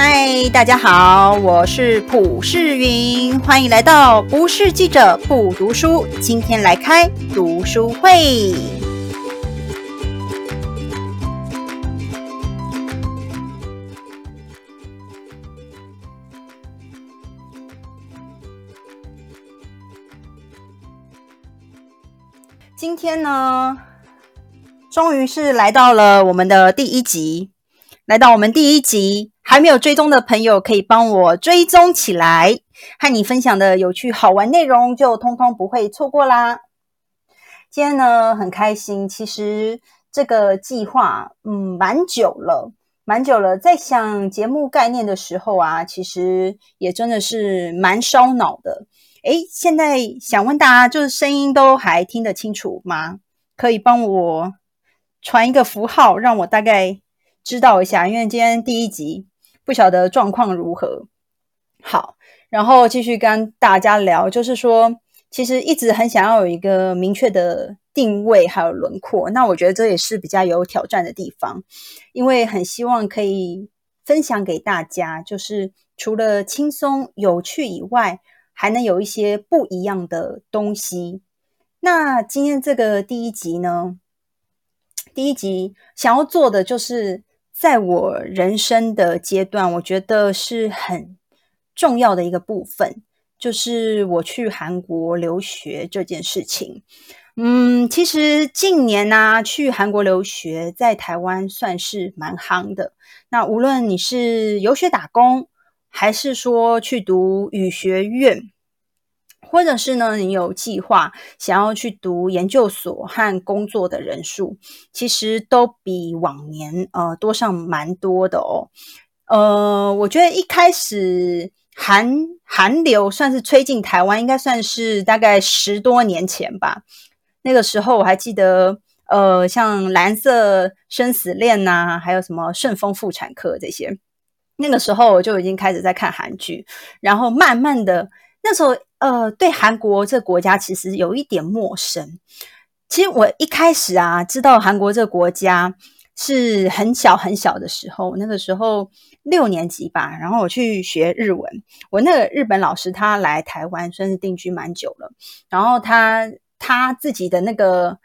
嗨，大家好，我是普世云，欢迎来到不是记者不读书。今天来开读书会。今天呢，终于是来到了我们的第一集。来到我们第一集，还没有追踪的朋友可以帮我追踪起来，和你分享的有趣好玩内容就通通不会错过啦。今天呢，很开心，其实这个计划，嗯，蛮久了，蛮久了，在想节目概念的时候啊，其实也真的是蛮烧脑的。诶，现在想问大家，就是声音都还听得清楚吗？可以帮我传一个符号，让我大概知道一下。因为今天第一集，不晓得状况如何。好，然后继续跟大家聊，就是说，其实一直很想要有一个明确的定位还有轮廓。那我觉得这也是比较有挑战的地方，因为很希望可以分享给大家，就是除了轻松有趣以外。还能有一些不一样的东西。那今天这个第一集呢？第一集想要做的就是，在我人生的阶段，我觉得是很重要的一个部分，就是我去韩国留学这件事情。嗯，其实近年呢，去韩国留学在台湾算是蛮夯的。那无论你是游学打工，还是说去读语学院，或者是呢，你有计划想要去读研究所和工作的人数，其实都比往年呃多上蛮多的哦。呃，我觉得一开始韩韩流算是吹进台湾，应该算是大概十多年前吧。那个时候我还记得，呃，像《蓝色生死恋》呐，还有什么《顺丰妇产科》这些。那个时候我就已经开始在看韩剧，然后慢慢的，那时候呃，对韩国这个国家其实有一点陌生。其实我一开始啊，知道韩国这个国家是很小很小的时候，那个时候六年级吧，然后我去学日文。我那个日本老师他来台湾算是定居蛮久了，然后他他自己的那个。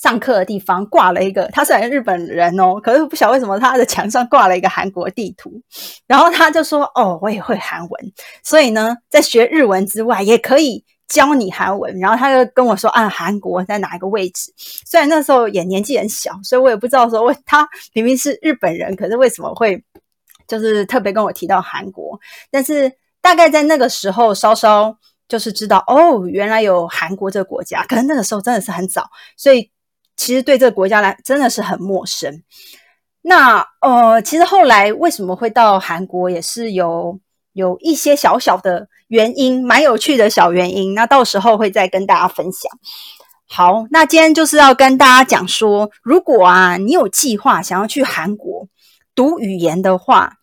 上课的地方挂了一个，他是日本人哦，可是不晓得为什么他的墙上挂了一个韩国地图，然后他就说：“哦，我也会韩文，所以呢，在学日文之外，也可以教你韩文。”然后他就跟我说：“啊，韩国在哪一个位置？”虽然那时候也年纪很小，所以我也不知道说，为他明明是日本人，可是为什么会就是特别跟我提到韩国？但是大概在那个时候，稍稍就是知道哦，原来有韩国这个国家，可能那个时候真的是很早，所以。其实对这个国家来真的是很陌生。那呃，其实后来为什么会到韩国，也是有有一些小小的原因，蛮有趣的小原因。那到时候会再跟大家分享。好，那今天就是要跟大家讲说，如果啊你有计划想要去韩国读语言的话，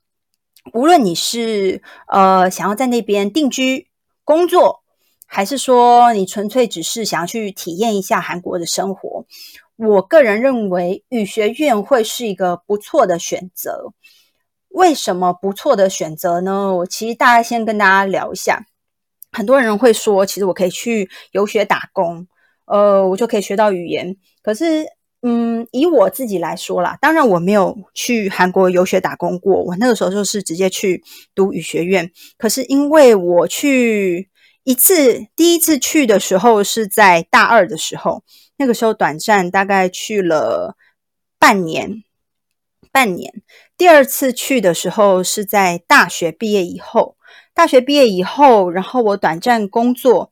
无论你是呃想要在那边定居工作，还是说你纯粹只是想要去体验一下韩国的生活。我个人认为语学院会是一个不错的选择。为什么不错的选择呢？我其实大概先跟大家聊一下。很多人会说，其实我可以去游学打工，呃，我就可以学到语言。可是，嗯，以我自己来说啦，当然我没有去韩国游学打工过，我那个时候就是直接去读语学院。可是因为我去一次，第一次去的时候是在大二的时候。那个时候短暂大概去了半年，半年。第二次去的时候是在大学毕业以后，大学毕业以后，然后我短暂工作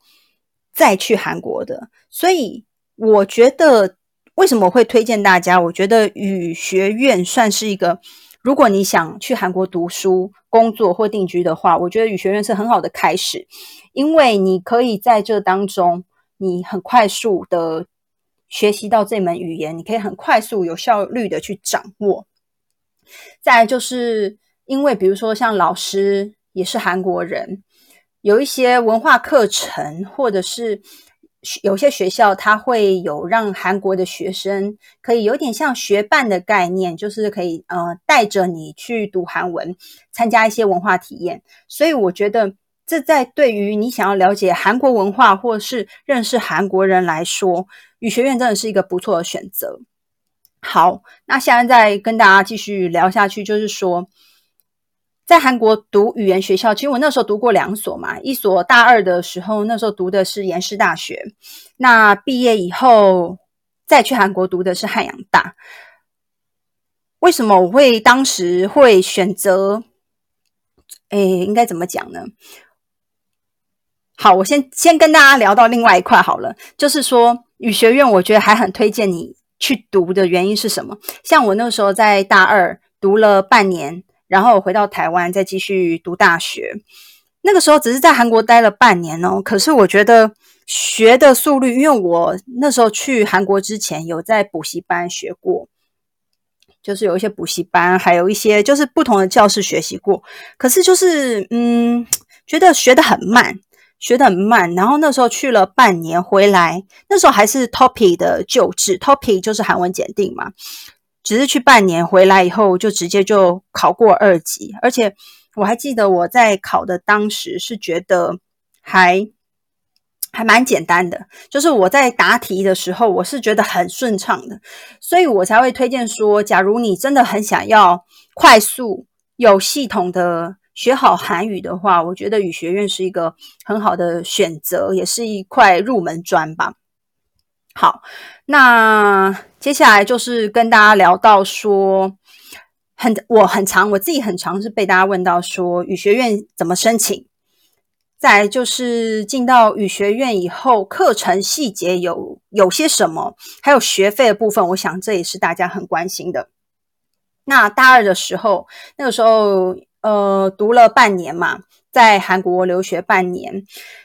再去韩国的。所以我觉得为什么会推荐大家？我觉得语学院算是一个，如果你想去韩国读书、工作或定居的话，我觉得语学院是很好的开始，因为你可以在这当中，你很快速的。学习到这门语言，你可以很快速、有效率的去掌握。再就是因为，比如说像老师也是韩国人，有一些文化课程或者是有些学校它会有让韩国的学生可以有点像学伴的概念，就是可以呃带着你去读韩文，参加一些文化体验。所以我觉得这在对于你想要了解韩国文化或是认识韩国人来说，语学院真的是一个不错的选择。好，那现在再跟大家继续聊下去，就是说。在韩国读语言学校，其实我那时候读过两所嘛。一所大二的时候，那时候读的是延世大学。那毕业以后再去韩国读的是汉阳大。为什么我会当时会选择？哎，应该怎么讲呢？好，我先先跟大家聊到另外一块好了，就是说语学院，我觉得还很推荐你去读的原因是什么？像我那时候在大二读了半年。然后回到台湾再继续读大学，那个时候只是在韩国待了半年哦。可是我觉得学的速率，因为我那时候去韩国之前有在补习班学过，就是有一些补习班，还有一些就是不同的教室学习过。可是就是嗯，觉得学的很慢，学的很慢。然后那时候去了半年回来，那时候还是 Topi 的旧制，Topi 就是韩文检定嘛。只是去半年回来以后，就直接就考过二级，而且我还记得我在考的当时是觉得还还蛮简单的，就是我在答题的时候，我是觉得很顺畅的，所以我才会推荐说，假如你真的很想要快速有系统的学好韩语的话，我觉得语学院是一个很好的选择，也是一块入门砖吧。好，那接下来就是跟大家聊到说，很我很常，我自己很常是被大家问到说语学院怎么申请，再就是进到语学院以后，课程细节有有些什么，还有学费的部分，我想这也是大家很关心的。那大二的时候，那个时候呃读了半年嘛，在韩国留学半年。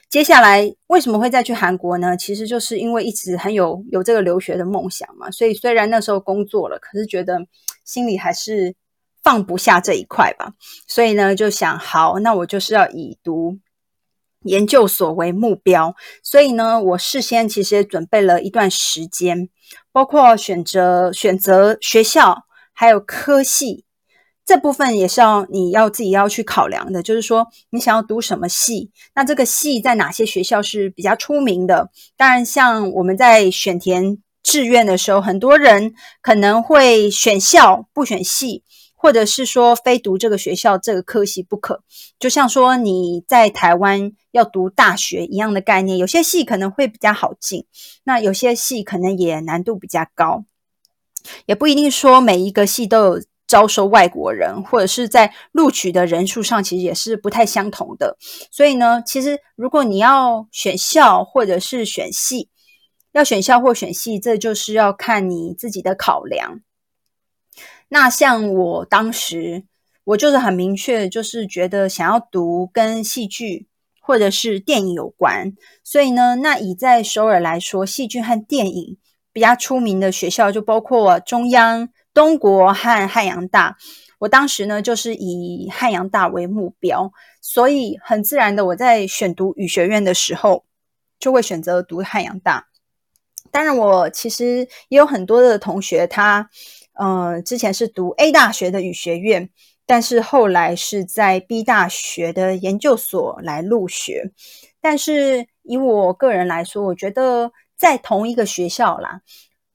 接下来为什么会再去韩国呢？其实就是因为一直很有有这个留学的梦想嘛，所以虽然那时候工作了，可是觉得心里还是放不下这一块吧。所以呢，就想好，那我就是要以读研究所为目标。所以呢，我事先其实也准备了一段时间，包括选择选择学校，还有科系。这部分也是要你要自己要去考量的，就是说你想要读什么系，那这个系在哪些学校是比较出名的？当然，像我们在选填志愿的时候，很多人可能会选校不选系，或者是说非读这个学校这个科系不可。就像说你在台湾要读大学一样的概念，有些系可能会比较好进，那有些系可能也难度比较高，也不一定说每一个系都有。招收外国人，或者是在录取的人数上，其实也是不太相同的。所以呢，其实如果你要选校或者是选系，要选校或选系，这就是要看你自己的考量。那像我当时，我就是很明确，就是觉得想要读跟戏剧或者是电影有关。所以呢，那以在首尔来说，戏剧和电影比较出名的学校，就包括中央。东国和汉阳大，我当时呢就是以汉阳大为目标，所以很自然的我在选读语学院的时候就会选择读汉阳大。当然，我其实也有很多的同学，他呃之前是读 A 大学的语学院，但是后来是在 B 大学的研究所来入学。但是以我个人来说，我觉得在同一个学校啦。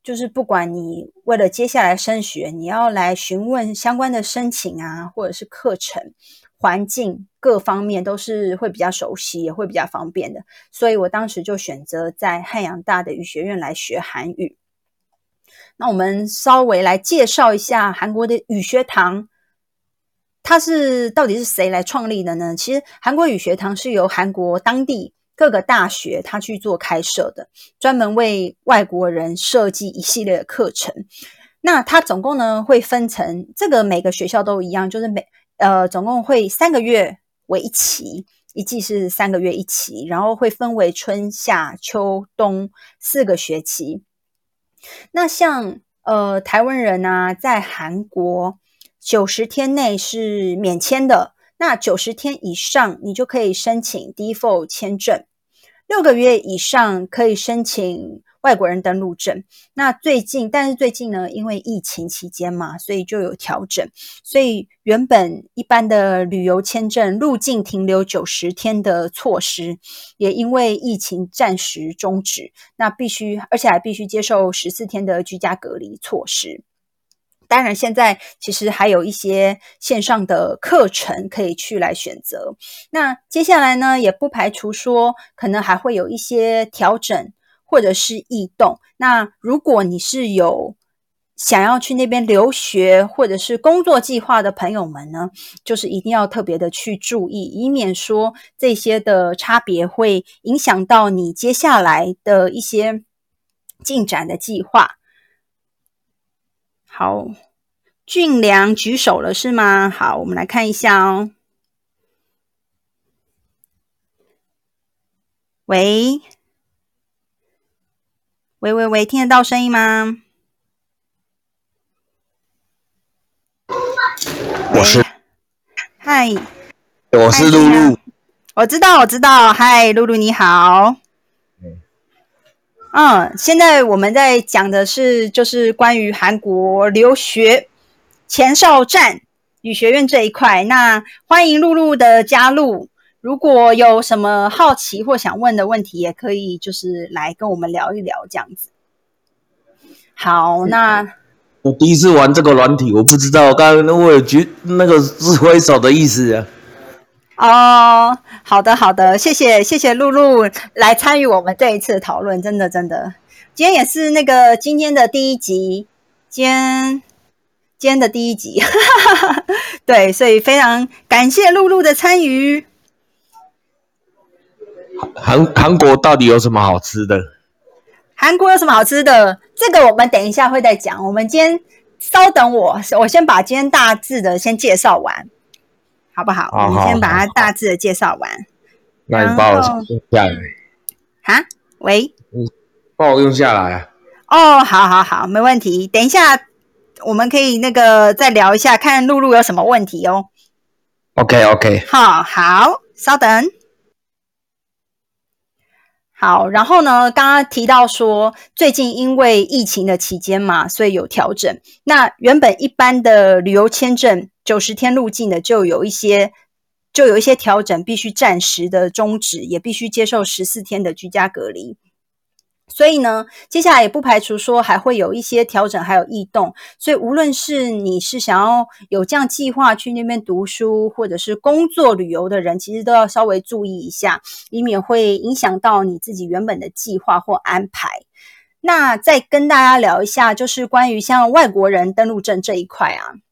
就是不管你为了接下来升学，你要来询问相关的申请啊，或者是课程、环境各方面都是会比较熟悉，也会比较方便的。所以我当时就选择在汉阳大的语学院来学韩语。那我们稍微来介绍一下韩国的语学堂，它是到底是谁来创立的呢？其实韩国语学堂是由韩国当地。各个大学他去做开设的，专门为外国人设计一系列的课程。那它总共呢会分成这个每个学校都一样，就是每呃总共会三个月为一期，一季是三个月一期，然后会分为春夏秋冬四个学期。那像呃台湾人呢，在韩国九十天内是免签的。那九十天以上，你就可以申请 default 签证。六个月以上可以申请。外国人登陆证，那最近，但是最近呢，因为疫情期间嘛，所以就有调整，所以原本一般的旅游签证入境停留九十天的措施，也因为疫情暂时终止，那必须，而且还必须接受十四天的居家隔离措施。当然，现在其实还有一些线上的课程可以去来选择。那接下来呢，也不排除说可能还会有一些调整。或者是异动。那如果你是有想要去那边留学或者是工作计划的朋友们呢，就是一定要特别的去注意，以免说这些的差别会影响到你接下来的一些进展的计划。好，俊良举手了是吗？好，我们来看一下哦。喂。喂喂喂，听得到声音吗？我是，嗨，我是露露。我知道，我知道。嗨，露露你好。嗯，现在我们在讲的是，就是关于韩国留学前哨站语学院这一块。那欢迎露露的加入。如果有什么好奇或想问的问题，也可以就是来跟我们聊一聊这样子。好，那 我第一次玩这个软体，我不知道刚刚我有举那个是挥手的意思啊。哦，好的好的，谢谢谢谢露露来参与我们这一次讨论，真的真的，今天也是那个今天的第一集，今天今天的第一集，对，所以非常感谢露露的参与。韩韩国到底有什么好吃的？韩国有什么好吃的？这个我们等一下会再讲。我们今天稍等我，我先把今天大致的先介绍完，好不好？我们先把它大致的介绍完。那你帮我用下来。啊？喂？你帮我用下来啊？哦，好好好，没问题。等一下我们可以那个再聊一下，看露露有什么问题哦。OK OK。好好，稍等。好，然后呢？刚刚提到说，最近因为疫情的期间嘛，所以有调整。那原本一般的旅游签证九十天入境的，就有一些就有一些调整，必须暂时的终止，也必须接受十四天的居家隔离。所以呢，接下来也不排除说还会有一些调整，还有异动。所以无论是你是想要有这样计划去那边读书，或者是工作旅游的人，其实都要稍微注意一下，以免会影响到你自己原本的计划或安排。那再跟大家聊一下，就是关于像外国人登陆证这一块啊。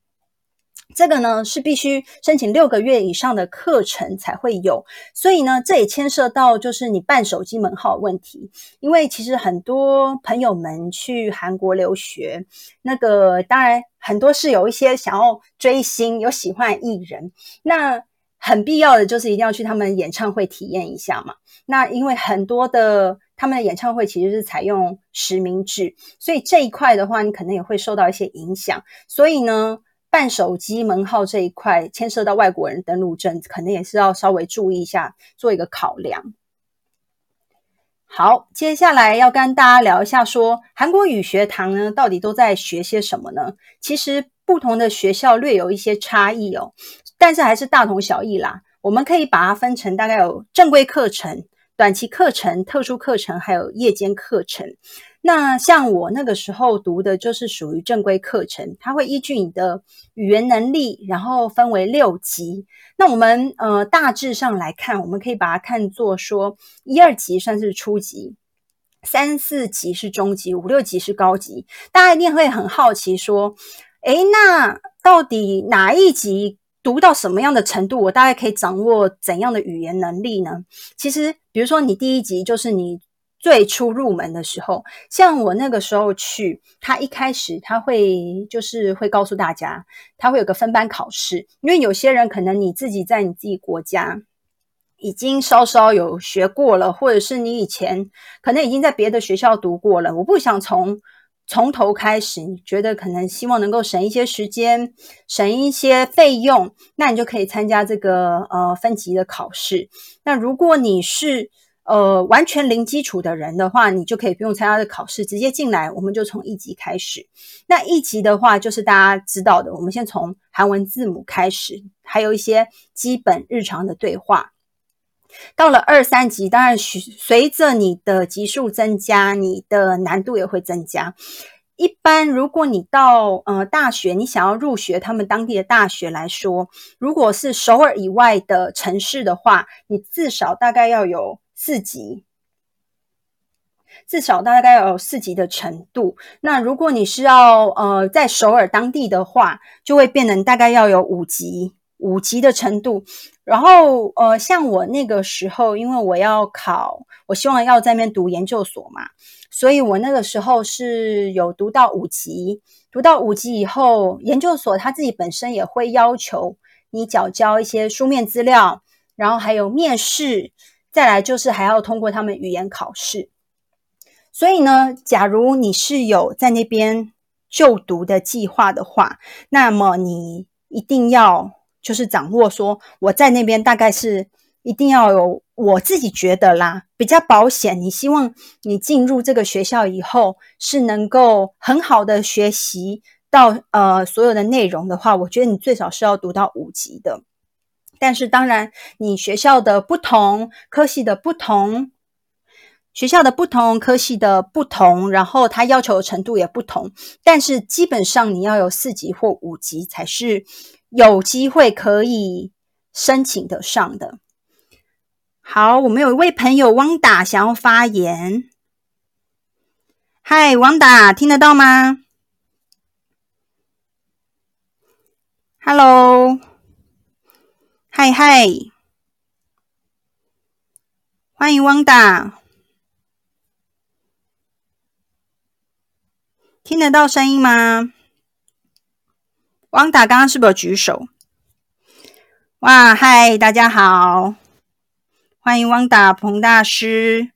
这个呢是必须申请六个月以上的课程才会有，所以呢，这也牵涉到就是你办手机门号问题。因为其实很多朋友们去韩国留学，那个当然很多是有一些想要追星，有喜欢艺人，那很必要的就是一定要去他们演唱会体验一下嘛。那因为很多的他们的演唱会其实是采用实名制，所以这一块的话，你可能也会受到一些影响。所以呢。办手机门号这一块牵涉到外国人登录证，可能也是要稍微注意一下，做一个考量。好，接下来要跟大家聊一下，说韩国语学堂呢，到底都在学些什么呢？其实不同的学校略有一些差异哦，但是还是大同小异啦。我们可以把它分成大概有正规课程、短期课程、特殊课程，还有夜间课程。那像我那个时候读的就是属于正规课程，它会依据你的语言能力，然后分为六级。那我们呃大致上来看，我们可以把它看作说一二级算是初级，三四级是中级，五六级是高级。大家一定会很好奇说，诶，那到底哪一级读到什么样的程度，我大概可以掌握怎样的语言能力呢？其实，比如说你第一级就是你。最初入门的时候，像我那个时候去，他一开始他会就是会告诉大家，他会有个分班考试，因为有些人可能你自己在你自己国家已经稍稍有学过了，或者是你以前可能已经在别的学校读过了，我不想从从头开始，你觉得可能希望能够省一些时间，省一些费用，那你就可以参加这个呃分级的考试。那如果你是呃完全零基础的人的话，你就可以不用参加这考试，直接进来，我们就从一级开始。那一级的话，就是大家知道的，我们先从韩文字母开始，还有一些基本日常的对话。到了二三级，当然随随着你的级数增加，你的难度也会增加。一般，如果你到呃大学，你想要入学他们当地的大学来说，如果是首尔以外的城市的话，你至少大概要有四级，至少大概要有四级的程度。那如果你是要呃在首尔当地的话，就会变成大概要有五级，五级的程度。然后呃，像我那个时候，因为我要考，我希望要在那边读研究所嘛。所以我那个时候是有读到五级，读到五级以后，研究所他自己本身也会要求你缴交一些书面资料，然后还有面试，再来就是还要通过他们语言考试。所以呢，假如你是有在那边就读的计划的话，那么你一定要就是掌握说我在那边大概是一定要有。我自己觉得啦，比较保险。你希望你进入这个学校以后是能够很好的学习到呃所有的内容的话，我觉得你最少是要读到五级的。但是当然，你学校的不同科系的不同，学校的不同科系的不同，然后它要求的程度也不同。但是基本上你要有四级或五级才是有机会可以申请得上的。好，我们有一位朋友汪达想要发言。嗨，汪达，听得到吗？Hello，嗨嗨，欢迎汪达，听得到声音吗？汪达刚刚是不是有举手？哇，嗨，大家好。欢迎汪达彭大师，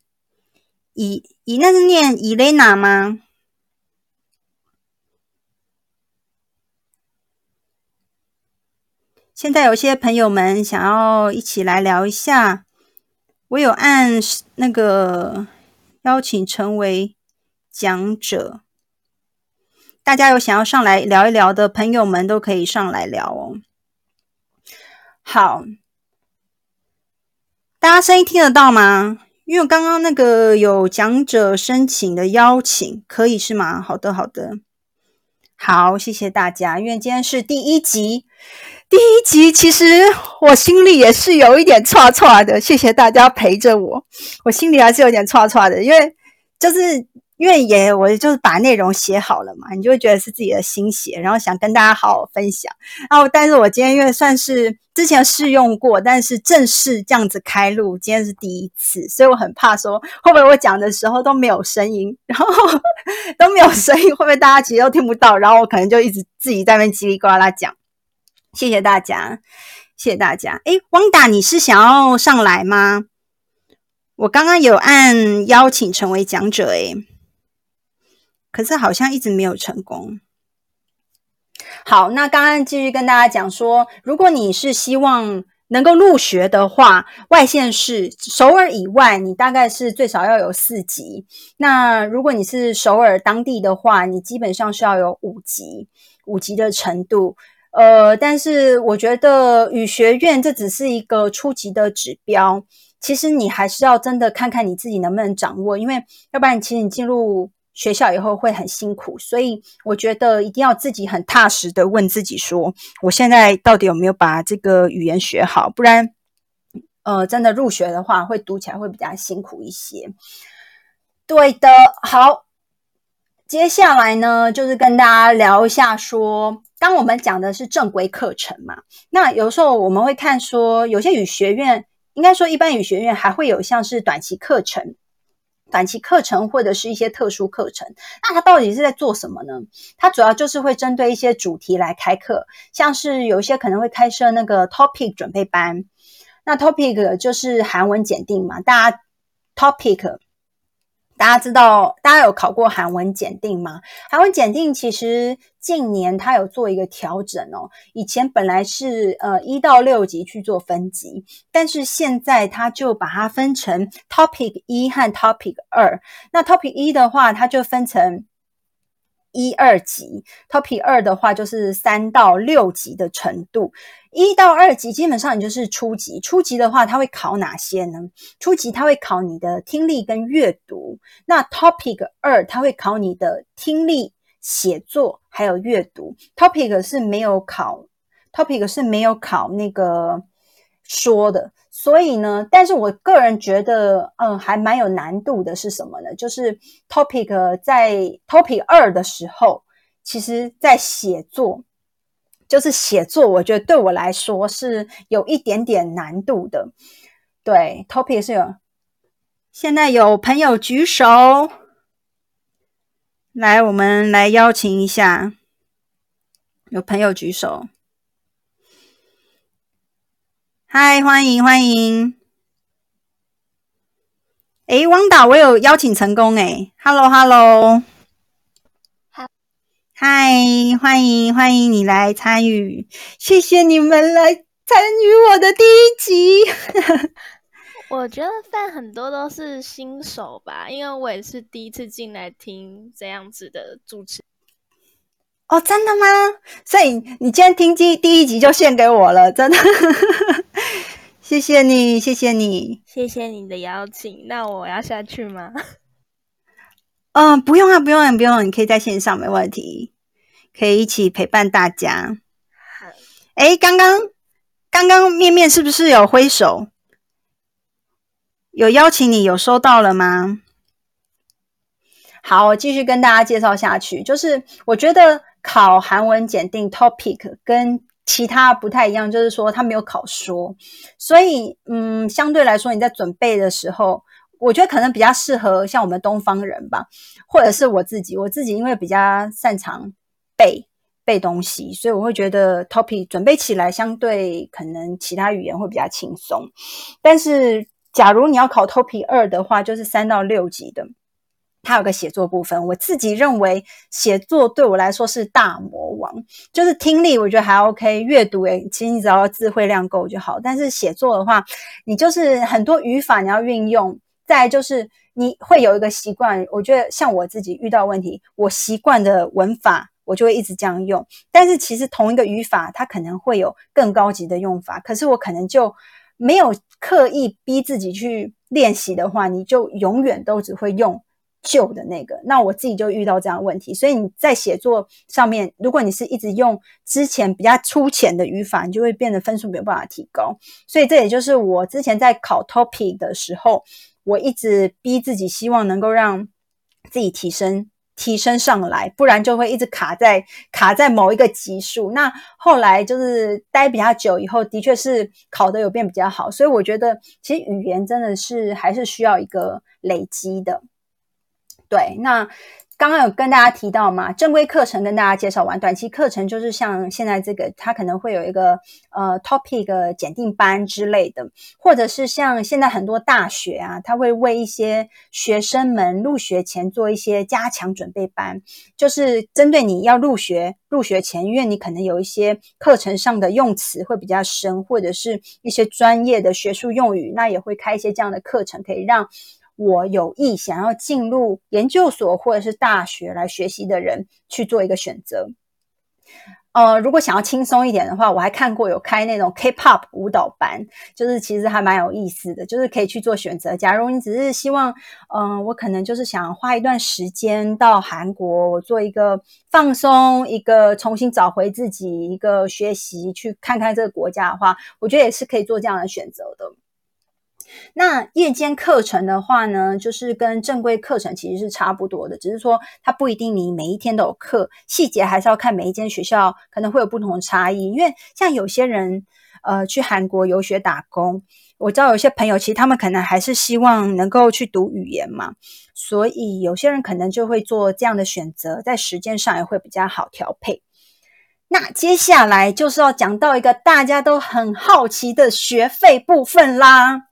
以以那是念伊雷娜吗？现在有些朋友们想要一起来聊一下，我有按那个邀请成为讲者，大家有想要上来聊一聊的朋友们都可以上来聊哦。好。大家声音听得到吗？因为刚刚那个有讲者申请的邀请，可以是吗？好的，好的，好，谢谢大家。因为今天是第一集，第一集其实我心里也是有一点差差的。谢谢大家陪着我，我心里还是有点差差的，因为就是。因为也我就是把内容写好了嘛，你就会觉得是自己的心血，然后想跟大家好好分享。然后，但是我今天因为算是之前试用过，但是正式这样子开录，今天是第一次，所以我很怕说会不会我讲的时候都没有声音，然后 都没有声音，会不会大家其实都听不到？然后我可能就一直自己在那边叽里呱啦讲。谢谢大家，谢谢大家。诶，汪达，你是想要上来吗？我刚刚有按邀请成为讲者，诶。可是好像一直没有成功。好，那刚刚继续跟大家讲说，如果你是希望能够入学的话，外县市首尔以外，你大概是最少要有四级。那如果你是首尔当地的话，你基本上是要有五级，五级的程度。呃，但是我觉得语学院这只是一个初级的指标，其实你还是要真的看看你自己能不能掌握，因为要不然其实你进入。学校以后会很辛苦，所以我觉得一定要自己很踏实的问自己说：我现在到底有没有把这个语言学好？不然，呃，真的入学的话，会读起来会比较辛苦一些。对的，好，接下来呢，就是跟大家聊一下说，当我们讲的是正规课程嘛，那有时候我们会看说，有些语学院，应该说一般语学院还会有像是短期课程。短期课程或者是一些特殊课程，那它到底是在做什么呢？它主要就是会针对一些主题来开课，像是有一些可能会开设那个 topic 准备班。那 topic 就是韩文检定嘛，大家 topic 大家知道，大家有考过韩文检定吗？韩文检定其实近年它有做一个调整哦。以前本来是呃一到六级去做分级，但是现在它就把它分成 Topic 一和 Topic 二。那 Topic 一的话，它就分成一二级；Topic 二的话，就是三到六级的程度。一到二级基本上你就是初级，初级的话，它会考哪些呢？初级它会考你的听力跟阅读。那 Topic 二它会考你的听力、写作还有阅读。Topic 是没有考，Topic 是没有考那个说的。所以呢，但是我个人觉得，嗯，还蛮有难度的是什么呢？就是 Topic 在 Topic 二的时候，其实在写作。就是写作，我觉得对我来说是有一点点难度的。对，topic 是有。现在有朋友举手，来，我们来邀请一下。有朋友举手，嗨，欢迎欢迎。诶，汪导，我有邀请成功诶 h e l l o Hello。嗨，欢迎欢迎你来参与，谢谢你们来参与我的第一集。我觉得饭很多都是新手吧，因为我也是第一次进来听这样子的主持。哦，真的吗？所以你今天听第第一集就献给我了，真的。谢谢你，谢谢你，谢谢你的邀请。那我要下去吗？嗯，不用啊，不用，不用，你可以在线上，没问题，可以一起陪伴大家。好，哎，刚刚刚刚面面是不是有挥手？有邀请你，有收到了吗？好，我继续跟大家介绍下去。就是我觉得考韩文检定 topic 跟其他不太一样，就是说他没有考说，所以嗯，相对来说你在准备的时候。我觉得可能比较适合像我们东方人吧，或者是我自己。我自己因为比较擅长背背东西，所以我会觉得 topic 准备起来相对可能其他语言会比较轻松。但是假如你要考 topic 二的话，就是三到六级的，它有个写作部分。我自己认为写作对我来说是大魔王，就是听力我觉得还 OK，阅读诶，其实你只要智慧量够就好。但是写作的话，你就是很多语法你要运用。再就是你会有一个习惯，我觉得像我自己遇到问题，我习惯的文法我就会一直这样用。但是其实同一个语法，它可能会有更高级的用法，可是我可能就没有刻意逼自己去练习的话，你就永远都只会用旧的那个。那我自己就遇到这样问题，所以你在写作上面，如果你是一直用之前比较粗浅的语法，你就会变得分数没有办法提高。所以这也就是我之前在考 topic 的时候。我一直逼自己，希望能够让自己提升、提升上来，不然就会一直卡在卡在某一个级数。那后来就是待比较久以后，的确是考的有变比较好。所以我觉得，其实语言真的是还是需要一个累积的。对，那。刚刚有跟大家提到嘛，正规课程跟大家介绍完，短期课程就是像现在这个，它可能会有一个呃 topic 检定班之类的，或者是像现在很多大学啊，它会为一些学生们入学前做一些加强准备班，就是针对你要入学入学前，因为你可能有一些课程上的用词会比较深，或者是一些专业的学术用语，那也会开一些这样的课程，可以让。我有意想要进入研究所或者是大学来学习的人去做一个选择。呃，如果想要轻松一点的话，我还看过有开那种 K-pop 舞蹈班，就是其实还蛮有意思的，就是可以去做选择。假如你只是希望，嗯，我可能就是想花一段时间到韩国，我做一个放松，一个重新找回自己，一个学习，去看看这个国家的话，我觉得也是可以做这样的选择的。那夜间课程的话呢，就是跟正规课程其实是差不多的，只是说它不一定你每一天都有课，细节还是要看每一间学校可能会有不同的差异。因为像有些人呃去韩国游学打工，我知道有些朋友其实他们可能还是希望能够去读语言嘛，所以有些人可能就会做这样的选择，在时间上也会比较好调配。那接下来就是要讲到一个大家都很好奇的学费部分啦。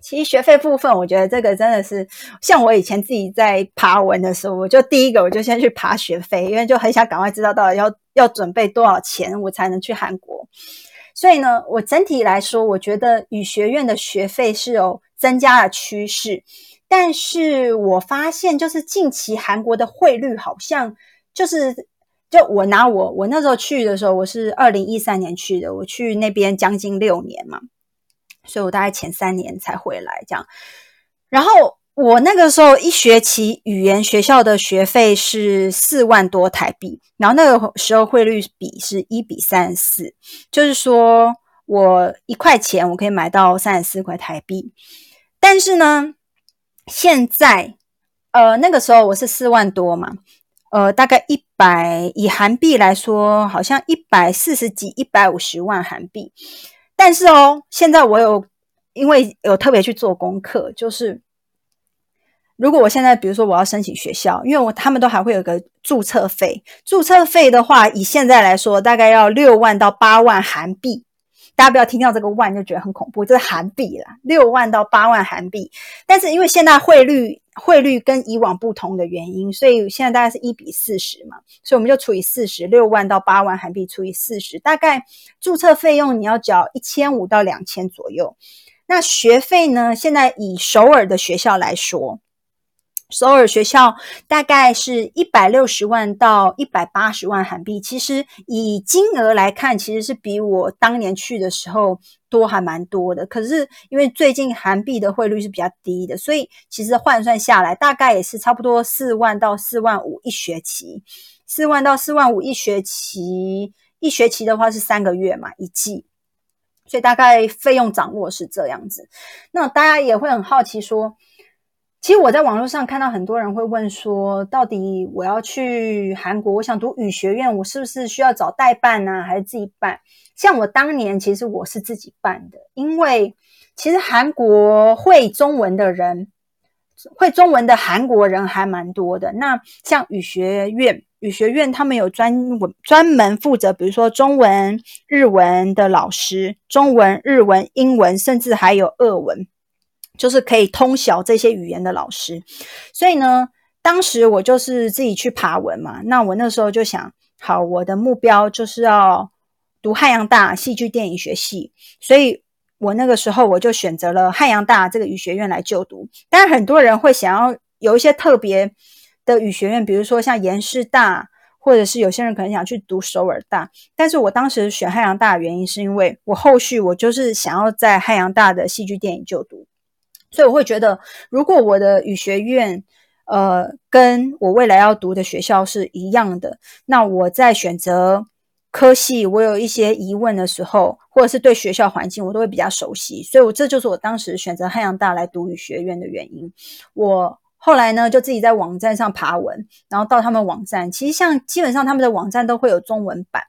其实学费部分，我觉得这个真的是像我以前自己在爬文的时候，我就第一个我就先去爬学费，因为就很想赶快知道到底要要准备多少钱，我才能去韩国。所以呢，我整体来说，我觉得语学院的学费是有增加的趋势。但是我发现，就是近期韩国的汇率好像就是，就我拿我我那时候去的时候，我是二零一三年去的，我去那边将近六年嘛。所以我大概前三年才回来这样，然后我那个时候一学期语言学校的学费是四万多台币，然后那个时候汇率比是一比三十四，就是说我一块钱我可以买到三十四块台币。但是呢，现在呃那个时候我是四万多嘛，呃大概一百以韩币来说，好像一百四十几、一百五十万韩币。但是哦，现在我有因为有特别去做功课，就是如果我现在比如说我要申请学校，因为我他们都还会有个注册费，注册费的话，以现在来说大概要六万到八万韩币。大家不要听到这个万就觉得很恐怖，这是韩币啦，六万到八万韩币。但是因为现在汇率汇率跟以往不同的原因，所以现在大概是一比四十嘛，所以我们就除以四十，六万到八万韩币除以四十，大概注册费用你要缴一千五到两千左右。那学费呢？现在以首尔的学校来说。首尔学校大概是一百六十万到一百八十万韩币，其实以金额来看，其实是比我当年去的时候多还蛮多的。可是因为最近韩币的汇率是比较低的，所以其实换算下来，大概也是差不多四万到四万五一学期。四万到四万五一学期，一学期的话是三个月嘛，一季，所以大概费用掌握是这样子。那大家也会很好奇说。其实我在网络上看到很多人会问说，到底我要去韩国，我想读语学院，我是不是需要找代办呢，还是自己办？像我当年其实我是自己办的，因为其实韩国会中文的人，会中文的韩国人还蛮多的。那像语学院，语学院他们有专文专门负责，比如说中文、日文的老师，中文、日文、英文，甚至还有俄文。就是可以通晓这些语言的老师，所以呢，当时我就是自己去爬文嘛。那我那时候就想，好，我的目标就是要读汉阳大戏剧电影学系，所以我那个时候我就选择了汉阳大这个语学院来就读。当然，很多人会想要有一些特别的语学院，比如说像延师大，或者是有些人可能想去读首尔大。但是我当时选汉阳大的原因，是因为我后续我就是想要在汉阳大的戏剧电影就读。所以我会觉得，如果我的语学院，呃，跟我未来要读的学校是一样的，那我在选择科系，我有一些疑问的时候，或者是对学校环境，我都会比较熟悉。所以，我这就是我当时选择汉阳大来读语学院的原因。我后来呢，就自己在网站上爬文，然后到他们网站，其实像基本上他们的网站都会有中文版，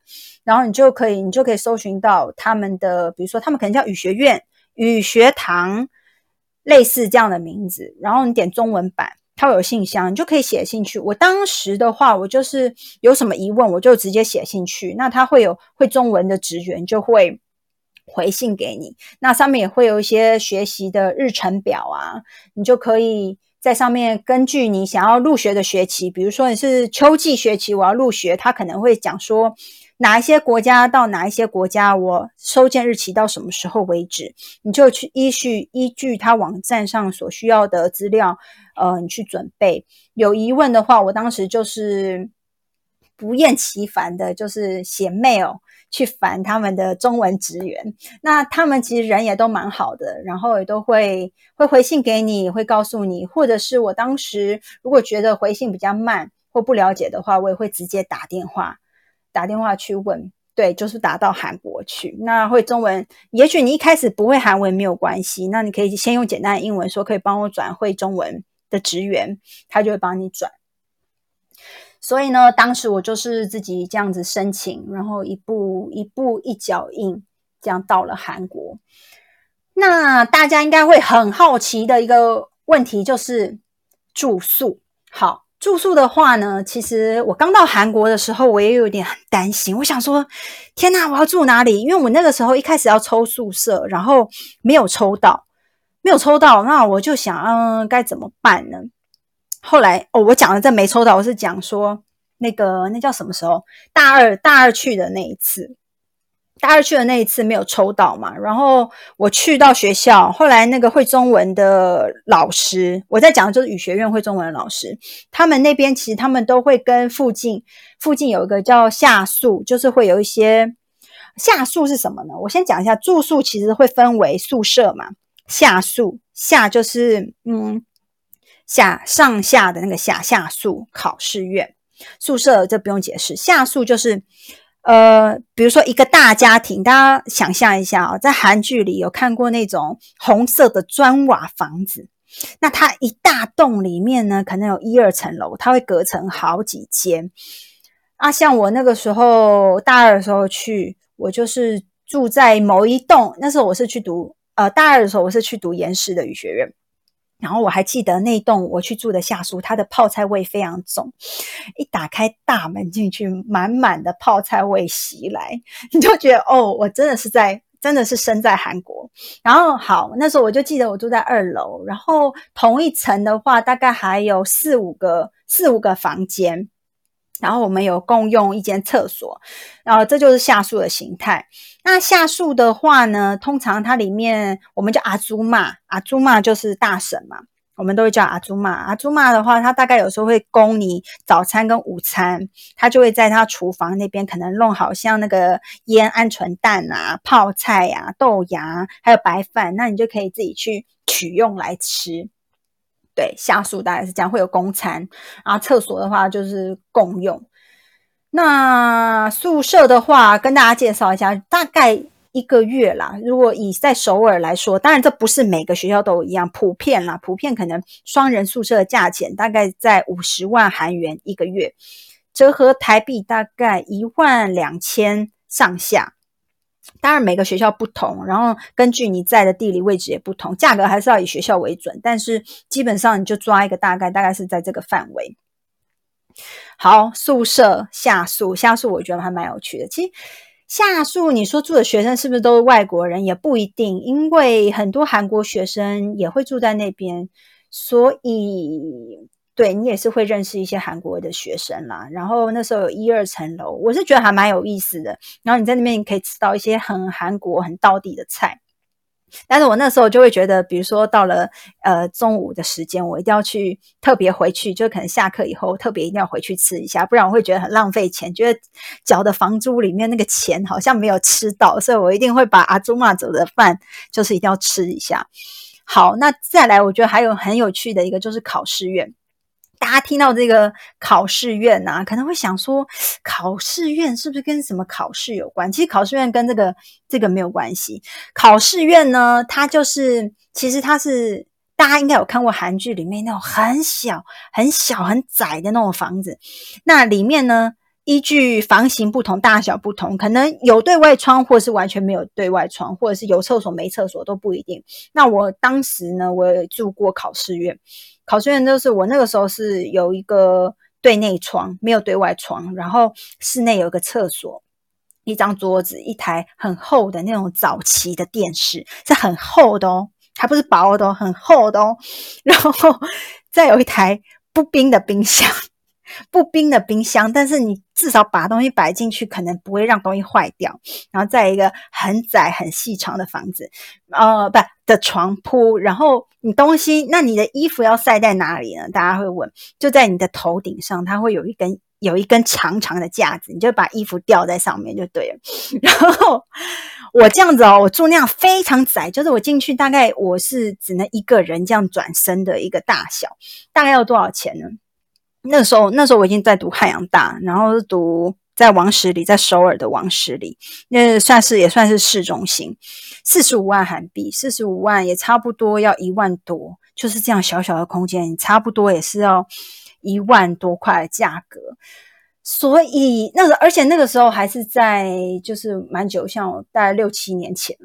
然后你就可以，你就可以搜寻到他们的，比如说他们可能叫语学院、语学堂。类似这样的名字，然后你点中文版，它会有信箱，你就可以写进去。我当时的话，我就是有什么疑问，我就直接写进去。那它会有会中文的职员就会回信给你。那上面也会有一些学习的日程表啊，你就可以在上面根据你想要入学的学期，比如说你是秋季学期我要入学，他可能会讲说。哪一些国家到哪一些国家，我收件日期到什么时候为止，你就去依序依据他网站上所需要的资料，呃，你去准备。有疑问的话，我当时就是不厌其烦的，就是写 mail 去烦他们的中文职员。那他们其实人也都蛮好的，然后也都会会回信给你，会告诉你，或者是我当时如果觉得回信比较慢或不了解的话，我也会直接打电话。打电话去问，对，就是打到韩国去。那会中文，也许你一开始不会韩文没有关系，那你可以先用简单的英文说，可以帮我转会中文的职员，他就会帮你转。所以呢，当时我就是自己这样子申请，然后一步一步一脚印，这样到了韩国。那大家应该会很好奇的一个问题就是住宿，好。住宿的话呢，其实我刚到韩国的时候，我也有点很担心。我想说，天哪，我要住哪里？因为我那个时候一开始要抽宿舍，然后没有抽到。没有抽到，那我就想，嗯，该怎么办呢？后来哦，我讲的这没抽到，我是讲说那个那叫什么时候？大二大二去的那一次，大二去的那一次没有抽到嘛。然后我去到学校，后来那个会中文的老师，我在讲的就是语学院会中文的老师，他们那边其实他们都会跟附近附近有一个叫下宿，就是会有一些下宿是什么呢？我先讲一下住宿，其实会分为宿舍嘛。下宿下就是嗯下上下的那个下下宿考试院宿舍这不用解释。下宿就是呃，比如说一个大家庭，大家想象一下啊，在韩剧里有看过那种红色的砖瓦房子，那它一大栋里面呢，可能有一二层楼，它会隔成好几间。啊，像我那个时候大二的时候去，我就是住在某一栋，那时候我是去读。呃，大二的时候我是去读延世的语学院，然后我还记得那栋我去住的下宿，它的泡菜味非常重。一打开大门进去，满满的泡菜味袭来，你就觉得哦，我真的是在，真的是身在韩国。然后好，那时候我就记得我住在二楼，然后同一层的话，大概还有四五个四五个房间。然后我们有共用一间厕所，然后这就是下宿的形态。那下宿的话呢，通常它里面我们叫阿朱玛，阿朱玛就是大婶嘛，我们都会叫阿朱玛。阿朱玛的话，他大概有时候会供你早餐跟午餐，他就会在他厨房那边可能弄好像那个腌鹌鹑蛋啊、泡菜呀、豆芽还有白饭，那你就可以自己去取用来吃。对，下宿大概是这样，会有公餐，然后厕所的话就是共用。那宿舍的话，跟大家介绍一下，大概一个月啦。如果以在首尔来说，当然这不是每个学校都一样，普遍啦，普遍可能双人宿舍的价钱大概在五十万韩元一个月，折合台币大概一万两千上下。当然，每个学校不同，然后根据你在的地理位置也不同，价格还是要以学校为准。但是基本上你就抓一个大概，大概是在这个范围。好，宿舍下宿，下宿我觉得还蛮有趣的。其实下宿，你说住的学生是不是都是外国人，也不一定，因为很多韩国学生也会住在那边，所以。对你也是会认识一些韩国的学生啦，然后那时候有一二层楼，我是觉得还蛮有意思的。然后你在那边你可以吃到一些很韩国、很道地的菜。但是我那时候就会觉得，比如说到了呃中午的时间，我一定要去特别回去，就可能下课以后特别一定要回去吃一下，不然我会觉得很浪费钱，觉得缴的房租里面那个钱好像没有吃到，所以我一定会把阿朱玛走的饭就是一定要吃一下。好，那再来，我觉得还有很有趣的一个就是考试院。大家听到这个考试院呐，可能会想说，考试院是不是跟什么考试有关？其实考试院跟这个这个没有关系。考试院呢，它就是其实它是大家应该有看过韩剧里面那种很小、很小、很窄的那种房子。那里面呢，依据房型不同、大小不同，可能有对外窗，或是完全没有对外窗，或者是有厕所没厕所都不一定。那我当时呢，我也住过考试院。考试院就是我那个时候是有一个对内窗，没有对外窗，然后室内有一个厕所，一张桌子，一台很厚的那种早期的电视，是很厚的哦，还不是薄的哦，很厚的哦，然后再有一台不冰的冰箱。不冰的冰箱，但是你至少把东西摆进去，可能不会让东西坏掉。然后在一个很窄、很细长的房子，呃，不的床铺。然后你东西，那你的衣服要晒在哪里呢？大家会问，就在你的头顶上，它会有一根有一根长长的架子，你就把衣服吊在上面就对了。然后我这样子哦，我住那样非常窄，就是我进去大概我是只能一个人这样转身的一个大小，大概要多少钱呢？那时候，那时候我已经在读汉阳大，然后是读在王十里，在首尔的王十里，那算是也算是市中心，四十五万韩币，四十五万也差不多要一万多，就是这样小小的空间，差不多也是要一万多块的价格。所以那个，而且那个时候还是在就是蛮久，像我大概六七年前。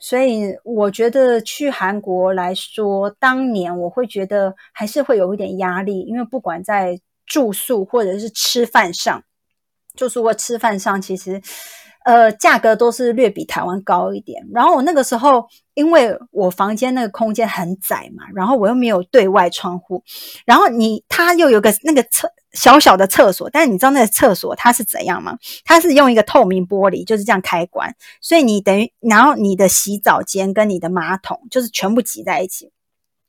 所以我觉得去韩国来说，当年我会觉得还是会有一点压力，因为不管在住宿或者是吃饭上，住宿或吃饭上，其实呃，价格都是略比台湾高一点。然后我那个时候，因为我房间那个空间很窄嘛，然后我又没有对外窗户，然后你它又有个那个厕小小的厕所，但是你知道那个厕所它是怎样吗？它是用一个透明玻璃就是这样开关，所以你等于然后你的洗澡间跟你的马桶就是全部挤在一起。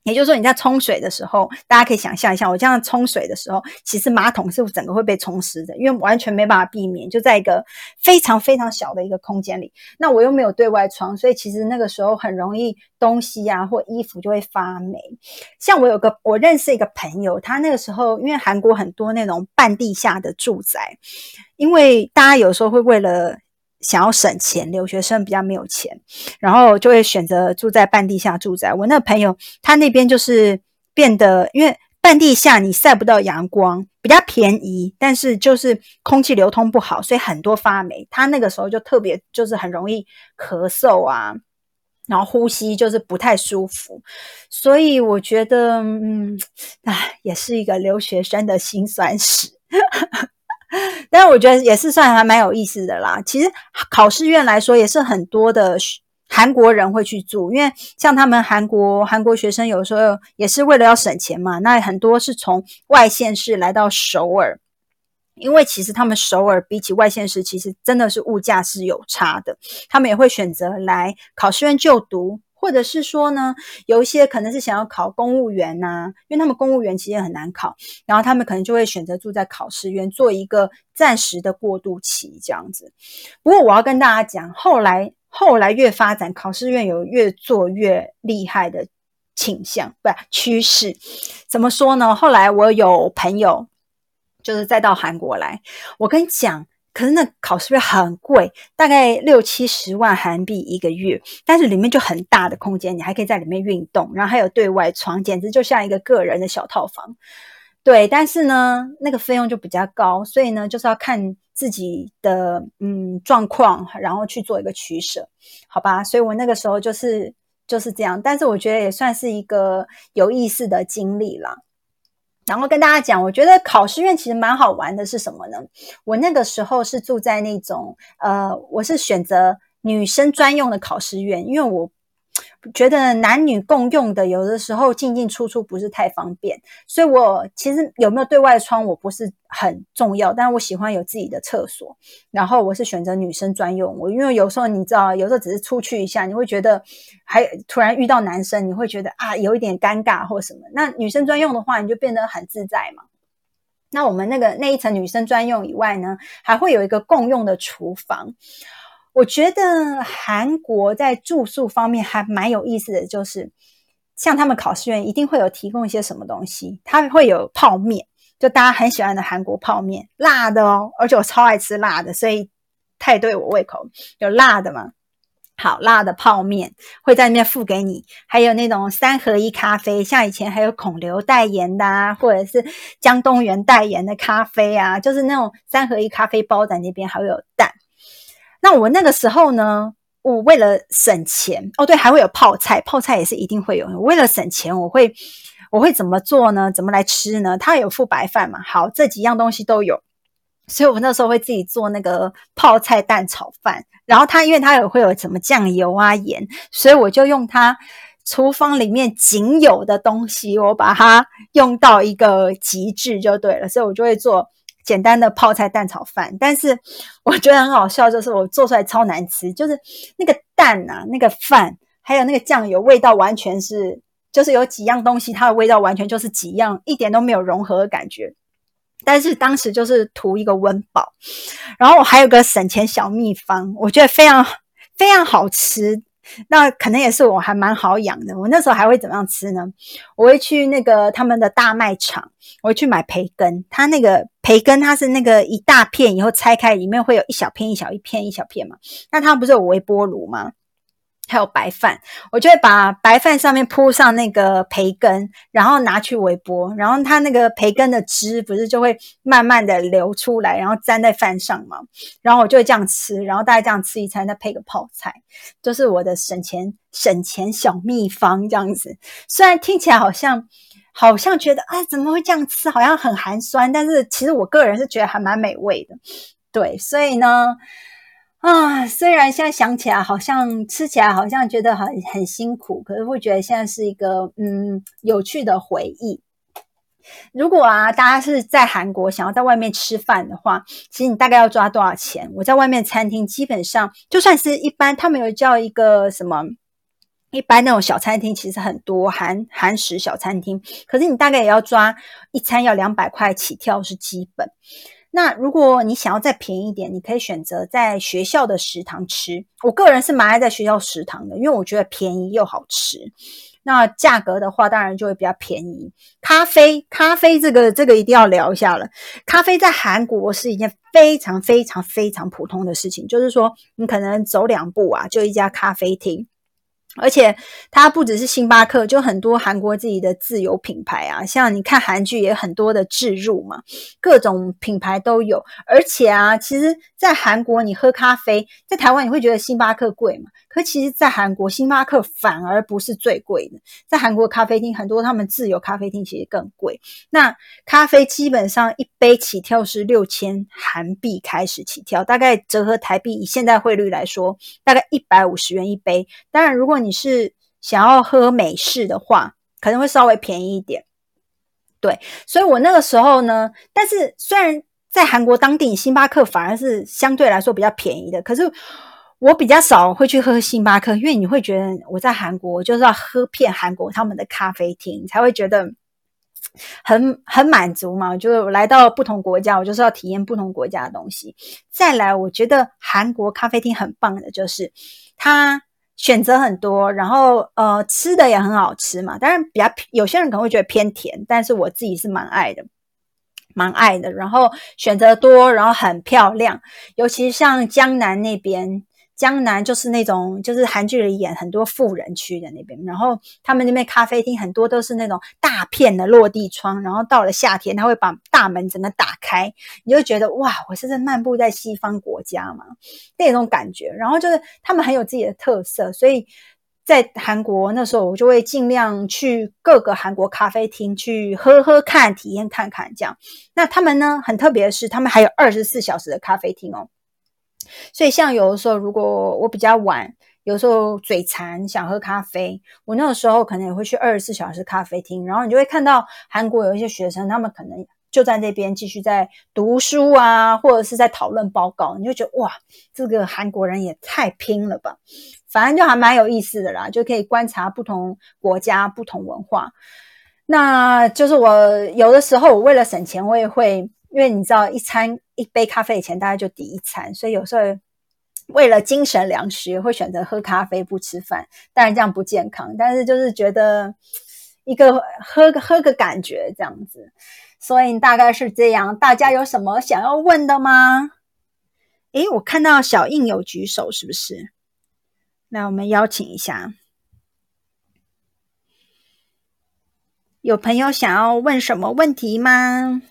也就是说，你在冲水的时候，大家可以想象一下，我这样冲水的时候，其实马桶是整个会被冲湿的，因为完全没办法避免，就在一个非常非常小的一个空间里。那我又没有对外窗，所以其实那个时候很容易东西啊或衣服就会发霉。像我有个我认识一个朋友，他那个时候因为韩国很多那种半地下的住宅，因为大家有时候会为了。想要省钱，留学生比较没有钱，然后就会选择住在半地下住宅。我那朋友，他那边就是变得，因为半地下你晒不到阳光，比较便宜，但是就是空气流通不好，所以很多发霉。他那个时候就特别就是很容易咳嗽啊，然后呼吸就是不太舒服。所以我觉得，嗯，唉，也是一个留学生的辛酸史。但是我觉得也是算还蛮有意思的啦。其实考试院来说，也是很多的韩国人会去住，因为像他们韩国韩国学生有时候也是为了要省钱嘛，那很多是从外县市来到首尔，因为其实他们首尔比起外县市，其实真的是物价是有差的，他们也会选择来考试院就读。或者是说呢，有一些可能是想要考公务员呐，因为他们公务员其实也很难考，然后他们可能就会选择住在考试院，做一个暂时的过渡期这样子。不过我要跟大家讲，后来后来越发展，考试院有越做越厉害的倾向，不趋势。怎么说呢？后来我有朋友就是再到韩国来，我跟你讲。可是那考试费很贵，大概六七十万韩币一个月，但是里面就很大的空间，你还可以在里面运动，然后还有对外窗，简直就像一个个人的小套房。对，但是呢，那个费用就比较高，所以呢，就是要看自己的嗯状况，然后去做一个取舍，好吧？所以我那个时候就是就是这样，但是我觉得也算是一个有意思的经历了。然后跟大家讲，我觉得考试院其实蛮好玩的，是什么呢？我那个时候是住在那种，呃，我是选择女生专用的考试院，因为我。觉得男女共用的，有的时候进进出出不是太方便，所以我其实有没有对外窗我不是很重要，但我喜欢有自己的厕所。然后我是选择女生专用，我因为有时候你知道，有时候只是出去一下，你会觉得还突然遇到男生，你会觉得啊有一点尴尬或什么。那女生专用的话，你就变得很自在嘛。那我们那个那一层女生专用以外呢，还会有一个共用的厨房。我觉得韩国在住宿方面还蛮有意思的，就是像他们考试院一定会有提供一些什么东西，他会有泡面，就大家很喜欢的韩国泡面，辣的哦，而且我超爱吃辣的，所以太对我胃口，有辣的嘛。好辣的泡面会在那边付给你，还有那种三合一咖啡，像以前还有孔刘代言的，啊，或者是江东元代言的咖啡啊，就是那种三合一咖啡包在那边，还会有蛋。那我那个时候呢，我为了省钱哦，对，还会有泡菜，泡菜也是一定会有。为了省钱，我会我会怎么做呢？怎么来吃呢？它有副白饭嘛？好，这几样东西都有，所以我那时候会自己做那个泡菜蛋炒饭。然后它因为它有会有什么酱油啊盐，所以我就用它厨房里面仅有的东西，我把它用到一个极致就对了。所以我就会做。简单的泡菜蛋炒饭，但是我觉得很好笑，就是我做出来超难吃，就是那个蛋啊，那个饭，还有那个酱油，味道完全是，就是有几样东西，它的味道完全就是几样，一点都没有融合的感觉。但是当时就是图一个温饱，然后我还有个省钱小秘方，我觉得非常非常好吃。那可能也是我还蛮好养的。我那时候还会怎么样吃呢？我会去那个他们的大卖场，我会去买培根。它那个培根，它是那个一大片，以后拆开里面会有一小片、一小一片、一小片嘛。那它不是有微波炉吗？还有白饭，我就会把白饭上面铺上那个培根，然后拿去微波，然后它那个培根的汁不是就会慢慢的流出来，然后粘在饭上嘛，然后我就会这样吃，然后大概这样吃一餐，再配个泡菜，就是我的省钱省钱小秘方这样子。虽然听起来好像好像觉得啊怎么会这样吃，好像很寒酸，但是其实我个人是觉得还蛮美味的。对，所以呢。啊，虽然现在想起来好像吃起来好像觉得很很辛苦，可是会觉得现在是一个嗯有趣的回忆。如果啊，大家是在韩国想要在外面吃饭的话，其实你大概要抓多少钱？我在外面餐厅基本上就算是一般，他们有叫一个什么一般那种小餐厅，其实很多韩韩食小餐厅，可是你大概也要抓一餐要两百块起跳是基本。那如果你想要再便宜一点，你可以选择在学校的食堂吃。我个人是蛮爱在学校食堂的，因为我觉得便宜又好吃。那价格的话，当然就会比较便宜。咖啡，咖啡这个这个一定要聊一下了。咖啡在韩国是一件非常非常非常普通的事情，就是说你可能走两步啊，就一家咖啡厅。而且它不只是星巴克，就很多韩国自己的自有品牌啊，像你看韩剧也很多的置入嘛，各种品牌都有。而且啊，其实，在韩国你喝咖啡，在台湾你会觉得星巴克贵吗？可其实，在韩国星巴克反而不是最贵的，在韩国咖啡厅很多他们自有咖啡厅其实更贵。那咖啡基本上一杯起跳是六千韩币开始起跳，大概折合台币以现在汇率来说，大概一百五十元一杯。当然，如果你是想要喝美式的话，可能会稍微便宜一点。对，所以我那个时候呢，但是虽然在韩国当地，星巴克反而是相对来说比较便宜的，可是我比较少会去喝星巴克，因为你会觉得我在韩国就是要喝遍韩国他们的咖啡厅，才会觉得很很满足嘛。就来到不同国家，我就是要体验不同国家的东西。再来，我觉得韩国咖啡厅很棒的，就是它。选择很多，然后呃吃的也很好吃嘛。当然比较有些人可能会觉得偏甜，但是我自己是蛮爱的，蛮爱的。然后选择多，然后很漂亮，尤其像江南那边。江南就是那种，就是韩剧里演很多富人区的那边，然后他们那边咖啡厅很多都是那种大片的落地窗，然后到了夏天，他会把大门整个打开，你就觉得哇，我是在漫步在西方国家嘛那种感觉。然后就是他们很有自己的特色，所以在韩国那时候我就会尽量去各个韩国咖啡厅去喝喝看、体验看看这样。那他们呢，很特别的是，他们还有二十四小时的咖啡厅哦。所以，像有的时候，如果我比较晚，有时候嘴馋想喝咖啡，我那个时候可能也会去二十四小时咖啡厅，然后你就会看到韩国有一些学生，他们可能就在那边继续在读书啊，或者是在讨论报告，你就觉得哇，这个韩国人也太拼了吧！反正就还蛮有意思的啦，就可以观察不同国家、不同文化。那就是我有的时候，我为了省钱，我也会。因为你知道，一餐一杯咖啡的钱大概就抵一餐，所以有时候为了精神粮食，会选择喝咖啡不吃饭。当然这样不健康，但是就是觉得一个喝个喝个感觉这样子，所以大概是这样。大家有什么想要问的吗？诶，我看到小印有举手，是不是？那我们邀请一下，有朋友想要问什么问题吗？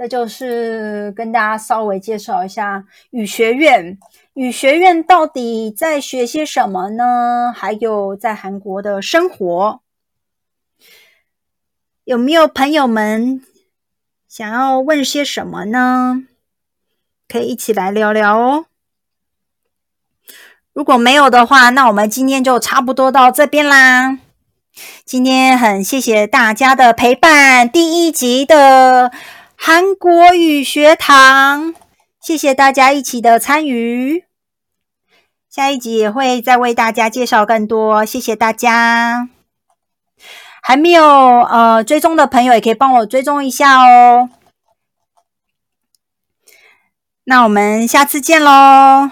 那就是跟大家稍微介绍一下语学院。语学院到底在学些什么呢？还有在韩国的生活，有没有朋友们想要问些什么呢？可以一起来聊聊哦。如果没有的话，那我们今天就差不多到这边啦。今天很谢谢大家的陪伴，第一集的。韩国语学堂，谢谢大家一起的参与。下一集也会再为大家介绍更多，谢谢大家。还没有呃追踪的朋友，也可以帮我追踪一下哦。那我们下次见喽。